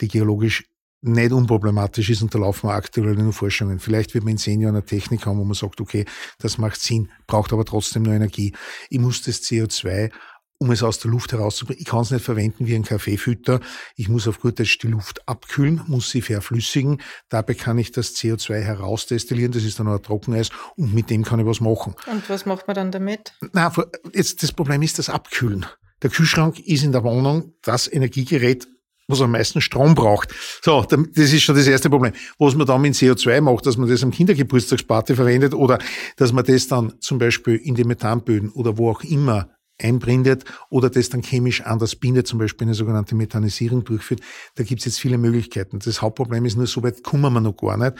die geologisch nicht unproblematisch ist und da laufen wir aktuell in Forschungen. Vielleicht wird man in zehn Jahren eine Technik haben, wo man sagt, okay, das macht Sinn, braucht aber trotzdem nur Energie. Ich muss das CO2 um es aus der Luft herauszubringen. Ich kann es nicht verwenden wie ein Kaffeefütter. Ich muss auf gut Deutsch die Luft abkühlen, muss sie verflüssigen. Dabei kann ich das CO2 herausdestillieren. Das ist dann auch ein Trockeneis und mit dem kann ich was machen.
Und was macht man dann damit?
Na, jetzt das Problem ist das Abkühlen. Der Kühlschrank ist in der Wohnung das Energiegerät, was am meisten Strom braucht. So, das ist schon das erste Problem. Was man dann mit CO2 macht, dass man das am Kindergeburtstagsparty verwendet oder dass man das dann zum Beispiel in die Methanböden oder wo auch immer einbrindet oder das dann chemisch anders bindet, zum Beispiel eine sogenannte Methanisierung durchführt. Da gibt es jetzt viele Möglichkeiten. Das Hauptproblem ist nur, so weit kommen wir noch gar nicht.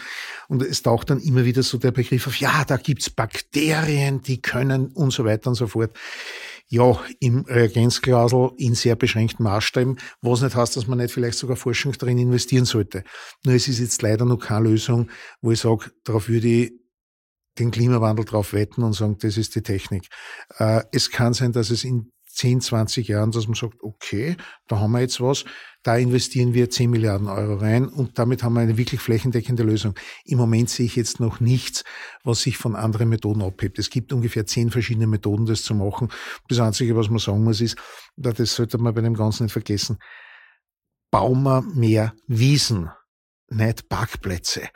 Und es taucht dann immer wieder so der Begriff auf, ja, da gibt's Bakterien, die können und so weiter und so fort ja, im Reagenzglasel in sehr beschränkten Maßstäben, was nicht heißt, dass man nicht vielleicht sogar Forschung darin investieren sollte. Nur es ist jetzt leider noch keine Lösung, wo ich sage, darauf würde ich den Klimawandel drauf wetten und sagen, das ist die Technik. Äh, es kann sein, dass es in 10, 20 Jahren, dass man sagt, okay, da haben wir jetzt was, da investieren wir 10 Milliarden Euro rein und damit haben wir eine wirklich flächendeckende Lösung. Im Moment sehe ich jetzt noch nichts, was sich von anderen Methoden abhebt. Es gibt ungefähr 10 verschiedene Methoden, das zu machen. Das Einzige, was man sagen muss, ist, das sollte man bei dem Ganzen nicht vergessen, bauen wir mehr Wiesen nicht Parkplätze.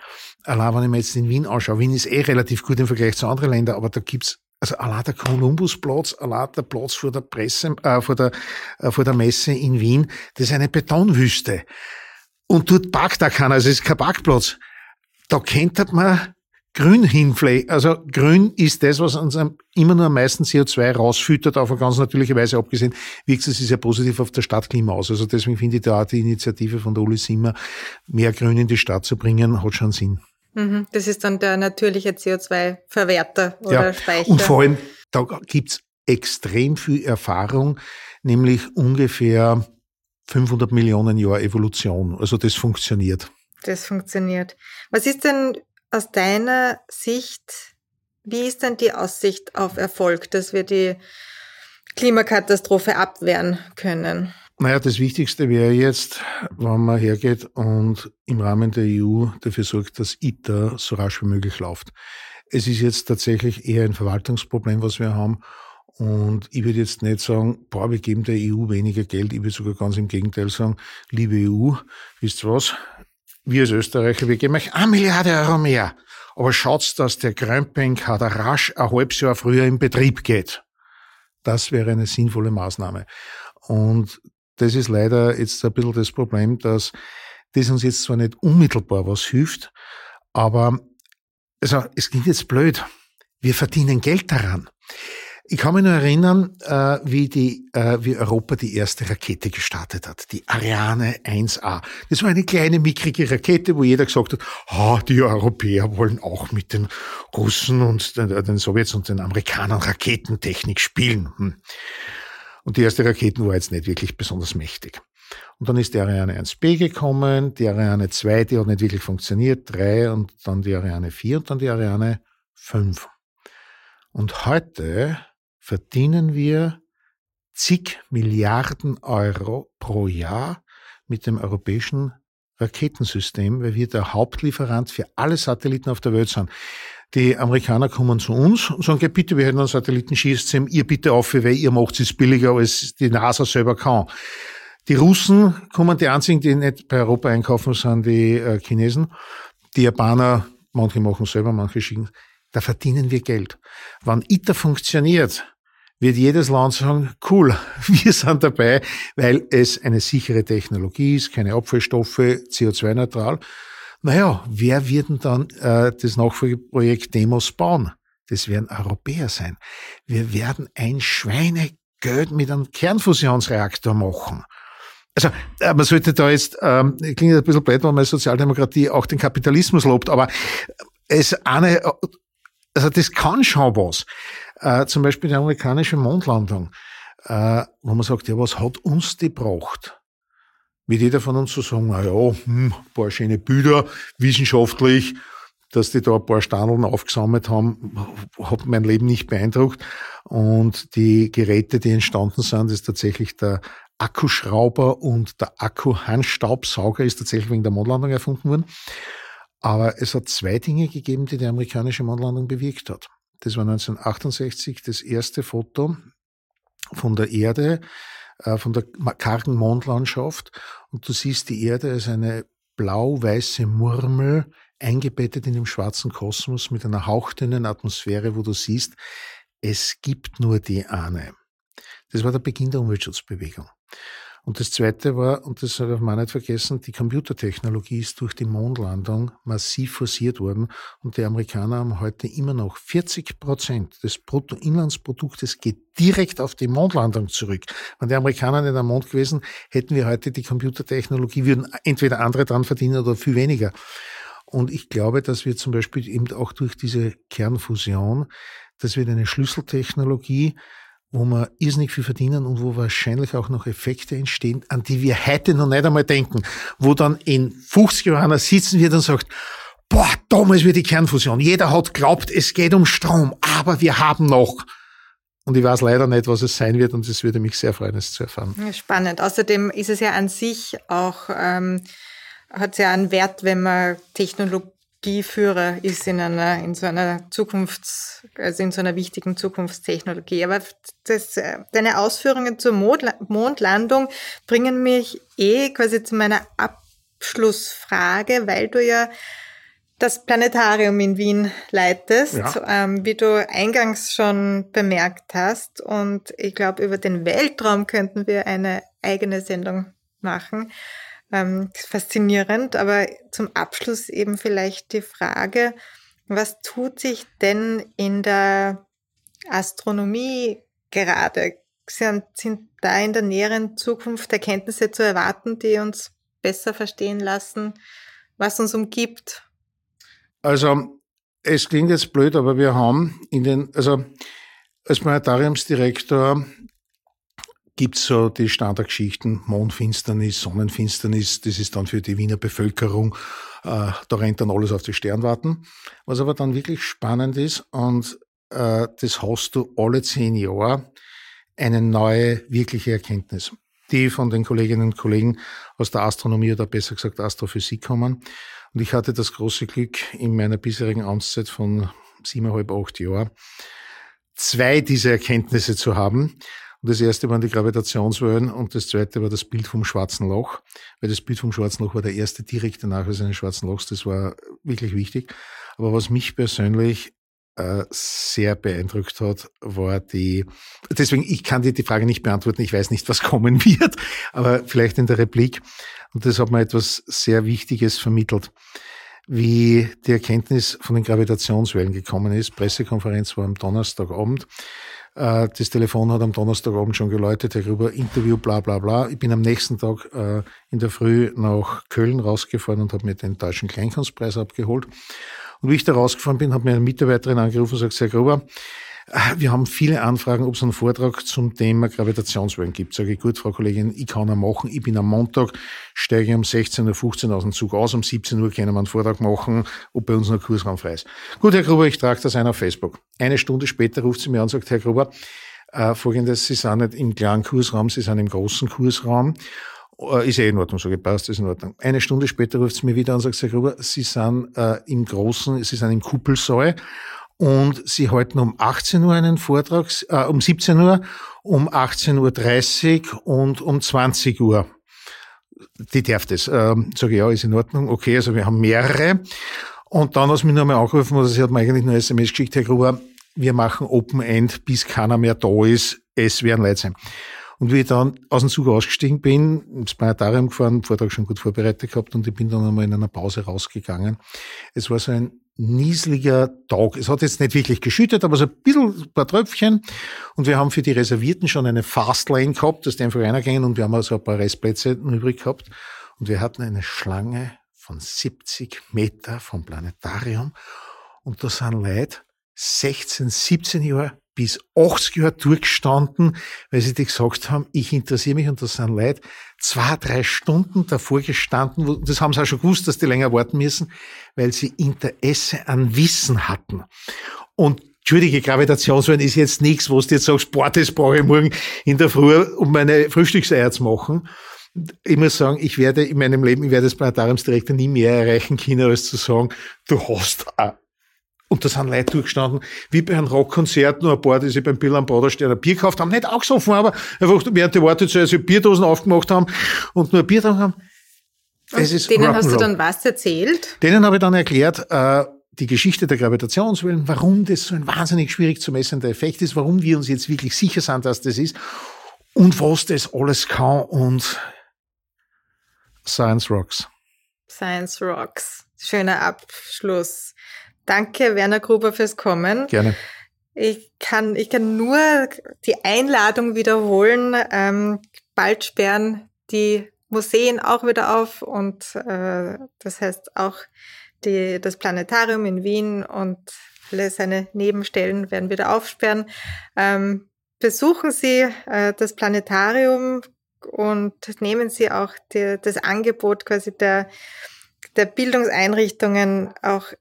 Allein wenn ich mir jetzt in Wien anschaue, Wien ist eh relativ gut im Vergleich zu anderen Ländern, aber da gibt's also allein der Kolumbusplatz, allein der Platz vor der Presse, äh, vor der, äh, vor der Messe in Wien, das ist eine Betonwüste. Und dort parkt da keiner, also es ist kein Parkplatz. Da könnte man grün hinfle also grün ist das, was uns immer nur am meisten CO2 rausfüttert, auf eine ganz natürliche Weise abgesehen, wirkt es sich sehr positiv auf das Stadtklima aus. Also deswegen finde ich da die Initiative von der Uli Simmer, mehr Grün in die Stadt zu bringen, hat schon Sinn.
Mhm. Das ist dann der natürliche CO2-Verwerter oder ja. Speicher.
Und vor allem, da gibt's extrem viel Erfahrung, nämlich ungefähr 500 Millionen Jahre Evolution. Also das funktioniert.
Das funktioniert. Was ist denn aus deiner Sicht, wie ist denn die Aussicht auf Erfolg, dass wir die Klimakatastrophe abwehren können?
Naja, das Wichtigste wäre jetzt, wenn man hergeht und im Rahmen der EU dafür sorgt, dass ITER so rasch wie möglich läuft. Es ist jetzt tatsächlich eher ein Verwaltungsproblem, was wir haben. Und ich würde jetzt nicht sagen, boah, wir geben der EU weniger Geld. Ich würde sogar ganz im Gegenteil sagen, liebe EU, wisst ihr was? wir als Österreicher, wir geben euch eine Milliarde Euro mehr. Aber schaut's, dass der Krömping-Kader rasch ein halbes Jahr früher in Betrieb geht. Das wäre eine sinnvolle Maßnahme. Und das ist leider jetzt ein bisschen das Problem, dass das uns jetzt zwar nicht unmittelbar was hilft, aber also, es klingt jetzt blöd. Wir verdienen Geld daran. Ich kann mich nur erinnern, äh, wie, die, äh, wie Europa die erste Rakete gestartet hat, die Ariane 1A. Das war eine kleine, mickrige Rakete, wo jeder gesagt hat, ah, die Europäer wollen auch mit den Russen und den, den Sowjets und den Amerikanern Raketentechnik spielen. Hm. Und die erste Rakete war jetzt nicht wirklich besonders mächtig. Und dann ist die Ariane 1B gekommen, die Ariane 2, die hat nicht wirklich funktioniert, 3 und dann die Ariane 4 und dann die Ariane 5. Und heute verdienen wir zig Milliarden Euro pro Jahr mit dem europäischen Raketensystem, weil wir der Hauptlieferant für alle Satelliten auf der Welt sind. Die Amerikaner kommen zu uns und sagen, bitte, wir hätten ein Satellitenschießsystem, ihr bitte auf, weil ihr macht es billiger, als die NASA selber kann. Die Russen kommen, die einzigen, die nicht bei Europa einkaufen, sind die äh, Chinesen. Die Japaner, manche machen selber, manche schicken. Da verdienen wir Geld. Wenn ITER funktioniert, wird jedes Land sagen, cool, wir sind dabei, weil es eine sichere Technologie ist, keine Abfallstoffe, CO2-neutral. Naja, wer wird denn dann äh, das Nachfolgeprojekt Demos bauen? Das werden Europäer sein. Wir werden ein Schweinegeld mit einem Kernfusionsreaktor machen. Also äh, man sollte da jetzt, ähm, klingt ein bisschen blöd, wenn man Sozialdemokratie auch den Kapitalismus lobt, aber es eine, also das kann schon was. Äh, zum Beispiel die amerikanische Mondlandung, äh, wo man sagt, ja, was hat uns die braucht? Wird jeder von uns so sagen, na ja, hm, ein paar schöne Bilder, wissenschaftlich, dass die da ein paar Standeln aufgesammelt haben, hat mein Leben nicht beeindruckt. Und die Geräte, die entstanden sind, ist tatsächlich der Akkuschrauber und der Akku-Handstaubsauger ist tatsächlich wegen der Mondlandung erfunden worden. Aber es hat zwei Dinge gegeben, die die amerikanische Mondlandung bewirkt hat. Das war 1968 das erste Foto von der Erde, von der kargen Mondlandschaft. Und du siehst die Erde als eine blau-weiße Murmel eingebettet in dem schwarzen Kosmos mit einer hauchdünnen Atmosphäre, wo du siehst, es gibt nur die eine. Das war der Beginn der Umweltschutzbewegung. Und das Zweite war, und das darf man nicht vergessen, die Computertechnologie ist durch die Mondlandung massiv forciert worden und die Amerikaner haben heute immer noch 40 Prozent des Bruttoinlandsproduktes geht direkt auf die Mondlandung zurück. Wenn die Amerikaner nicht am Mond gewesen, hätten wir heute die Computertechnologie, würden entweder andere dran verdienen oder viel weniger. Und ich glaube, dass wir zum Beispiel eben auch durch diese Kernfusion, das wird eine Schlüsseltechnologie, wo wir irrsinnig viel verdienen und wo wahrscheinlich auch noch Effekte entstehen, an die wir heute noch nicht einmal denken. Wo dann in 50 Jahren sitzen wir und sagt, boah, damals wird die Kernfusion. Jeder hat glaubt, es geht um Strom, aber wir haben noch. Und ich weiß leider nicht, was es sein wird und es würde mich sehr freuen, es zu erfahren.
Spannend. Außerdem ist es ja an sich auch, ähm, hat es ja einen Wert, wenn man Technologie Führer ist in einer, in so einer Zukunfts, also in so einer wichtigen Zukunftstechnologie. Aber das, äh, deine Ausführungen zur Mondlandung bringen mich eh quasi zu meiner Abschlussfrage, weil du ja das Planetarium in Wien leitest, ja. ähm, wie du eingangs schon bemerkt hast. Und ich glaube, über den Weltraum könnten wir eine eigene Sendung machen ähm, faszinierend. Aber zum Abschluss eben vielleicht die Frage, was tut sich denn in der Astronomie gerade? Sind, sind da in der näheren Zukunft Erkenntnisse zu erwarten, die uns besser verstehen lassen, was uns umgibt?
Also, es klingt jetzt blöd, aber wir haben in den, also als Planetariumsdirektor gibt es so die Standardgeschichten, Mondfinsternis, Sonnenfinsternis, das ist dann für die Wiener Bevölkerung, äh, da rennt dann alles auf die Sternwarten. Was aber dann wirklich spannend ist, und äh, das hast du alle zehn Jahre, eine neue, wirkliche Erkenntnis, die von den Kolleginnen und Kollegen aus der Astronomie oder besser gesagt Astrophysik kommen. Und ich hatte das große Glück, in meiner bisherigen Amtszeit von siebeneinhalb, acht Jahren, zwei dieser Erkenntnisse zu haben. Und das erste waren die Gravitationswellen und das zweite war das Bild vom Schwarzen Loch, weil das Bild vom Schwarzen Loch war der erste direkte Nachweis eines Schwarzen Lochs. Das war wirklich wichtig. Aber was mich persönlich äh, sehr beeindruckt hat, war die, deswegen, ich kann dir die Frage nicht beantworten, ich weiß nicht, was kommen wird, aber vielleicht in der Replik. Und das hat mir etwas sehr Wichtiges vermittelt wie die Erkenntnis von den Gravitationswellen gekommen ist. Pressekonferenz war am Donnerstagabend. Äh, das Telefon hat am Donnerstagabend schon geläutet, Herr Gruber, Interview, bla bla bla. Ich bin am nächsten Tag äh, in der Früh nach Köln rausgefahren und habe mir den Deutschen Kleinkunstpreis abgeholt. Und wie ich da rausgefahren bin, hat mir eine Mitarbeiterin angerufen und gesagt, Herr Gruber, wir haben viele Anfragen, ob es einen Vortrag zum Thema Gravitationswellen gibt. Sage ich, gut, Frau Kollegin, ich kann ihn machen. Ich bin am Montag, steige um 16.15 Uhr aus dem Zug aus. Um 17 Uhr können wir einen Vortrag machen, ob bei uns noch Kursraum frei ist. Gut, Herr Gruber, ich trage das ein auf Facebook. Eine Stunde später ruft sie mir an und sagt, Herr Gruber, äh, folgendes, Sie sind nicht im kleinen Kursraum, Sie sind im großen Kursraum. Äh, ist eh in Ordnung, so gepasst, ist in Ordnung. Eine Stunde später ruft sie mir wieder an und sagt, Herr Gruber, Sie sind äh, im großen, Sie sind im Kuppelsaal und sie halten um 18 Uhr einen Vortrag, äh, um 17 Uhr, um 18.30 Uhr und um 20 Uhr. Die darf das. Ähm, sage ich, ja, ist in Ordnung. Okay, also wir haben mehrere. Und dann hat sie mich noch einmal angerufen, oder sie hat mir eigentlich nur SMS geschickt, Herr Gruber, wir machen Open End, bis keiner mehr da ist. Es werden Leute sein. Und wie ich dann aus dem Zug ausgestiegen bin, ins Planetarium gefahren, Vortrag schon gut vorbereitet gehabt und ich bin dann einmal in einer Pause rausgegangen. Es war so ein nieseliger Tag. Es hat jetzt nicht wirklich geschüttet, aber so ein bisschen, ein paar Tröpfchen. Und wir haben für die Reservierten schon eine Fastlane gehabt, dass die einfach reingehen und wir haben also ein paar Restplätze übrig gehabt. Und wir hatten eine Schlange von 70 Meter vom Planetarium. Und da sind Leute 16, 17 Jahre bis 80 Jahre durchgestanden, weil sie die gesagt haben, ich interessiere mich und das sind Leute zwei, drei Stunden davor gestanden, das haben sie auch schon gewusst, dass die länger warten müssen, weil sie Interesse an Wissen hatten. Und Entschuldige, Gravitationswellen ist jetzt nichts, wo du jetzt sagst, boah, das brauche ich morgen in der Früh, um meine Frühstückseier zu machen. Ich muss sagen, ich werde in meinem Leben, ich werde als Planetariumsdirektor nie mehr erreichen können, als zu sagen, du hast und da sind Leute durchgestanden, wie bei einem Rockkonzert, nur ein paar, die sich beim Bill am Baderstein ein Bier gekauft haben, nicht auch gesoffen, aber einfach während die Wartezeit also Bierdosen aufgemacht haben und nur ein Bier dran haben.
Das ist denen hast du dann was erzählt?
Denen habe ich dann erklärt, äh, die Geschichte der Gravitationswellen, warum das so ein wahnsinnig schwierig zu messender Effekt ist, warum wir uns jetzt wirklich sicher sind, dass das ist und was das alles kann und Science Rocks.
Science Rocks. Schöner Abschluss. Danke, Werner Gruber, fürs Kommen.
Gerne.
Ich kann, ich kann nur die Einladung wiederholen. Ähm, bald sperren die Museen auch wieder auf und äh, das heißt auch die, das Planetarium in Wien und alle seine Nebenstellen werden wieder aufsperren. Ähm, besuchen Sie äh, das Planetarium und nehmen Sie auch die, das Angebot quasi der, der Bildungseinrichtungen auch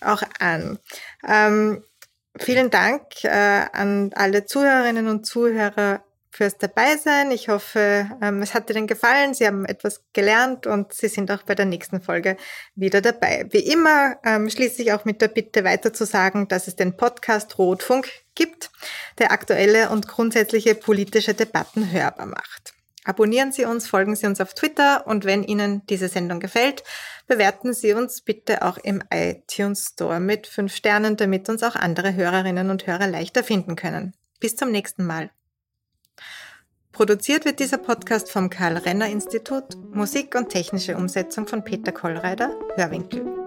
auch an. Ähm, vielen Dank äh, an alle Zuhörerinnen und Zuhörer fürs Dabeisein. Ich hoffe, ähm, es hat Ihnen gefallen. Sie haben etwas gelernt und Sie sind auch bei der nächsten Folge wieder dabei. Wie immer ähm, schließe ich auch mit der Bitte weiter zu sagen, dass es den Podcast Rotfunk gibt, der aktuelle und grundsätzliche politische Debatten hörbar macht. Abonnieren Sie uns, folgen Sie uns auf Twitter und wenn Ihnen diese Sendung gefällt, bewerten Sie uns bitte auch im iTunes Store mit fünf Sternen, damit uns auch andere Hörerinnen und Hörer leichter finden können. Bis zum nächsten Mal. Produziert wird dieser Podcast vom Karl Renner Institut, Musik und technische Umsetzung von Peter Kollreider, Hörwinkel.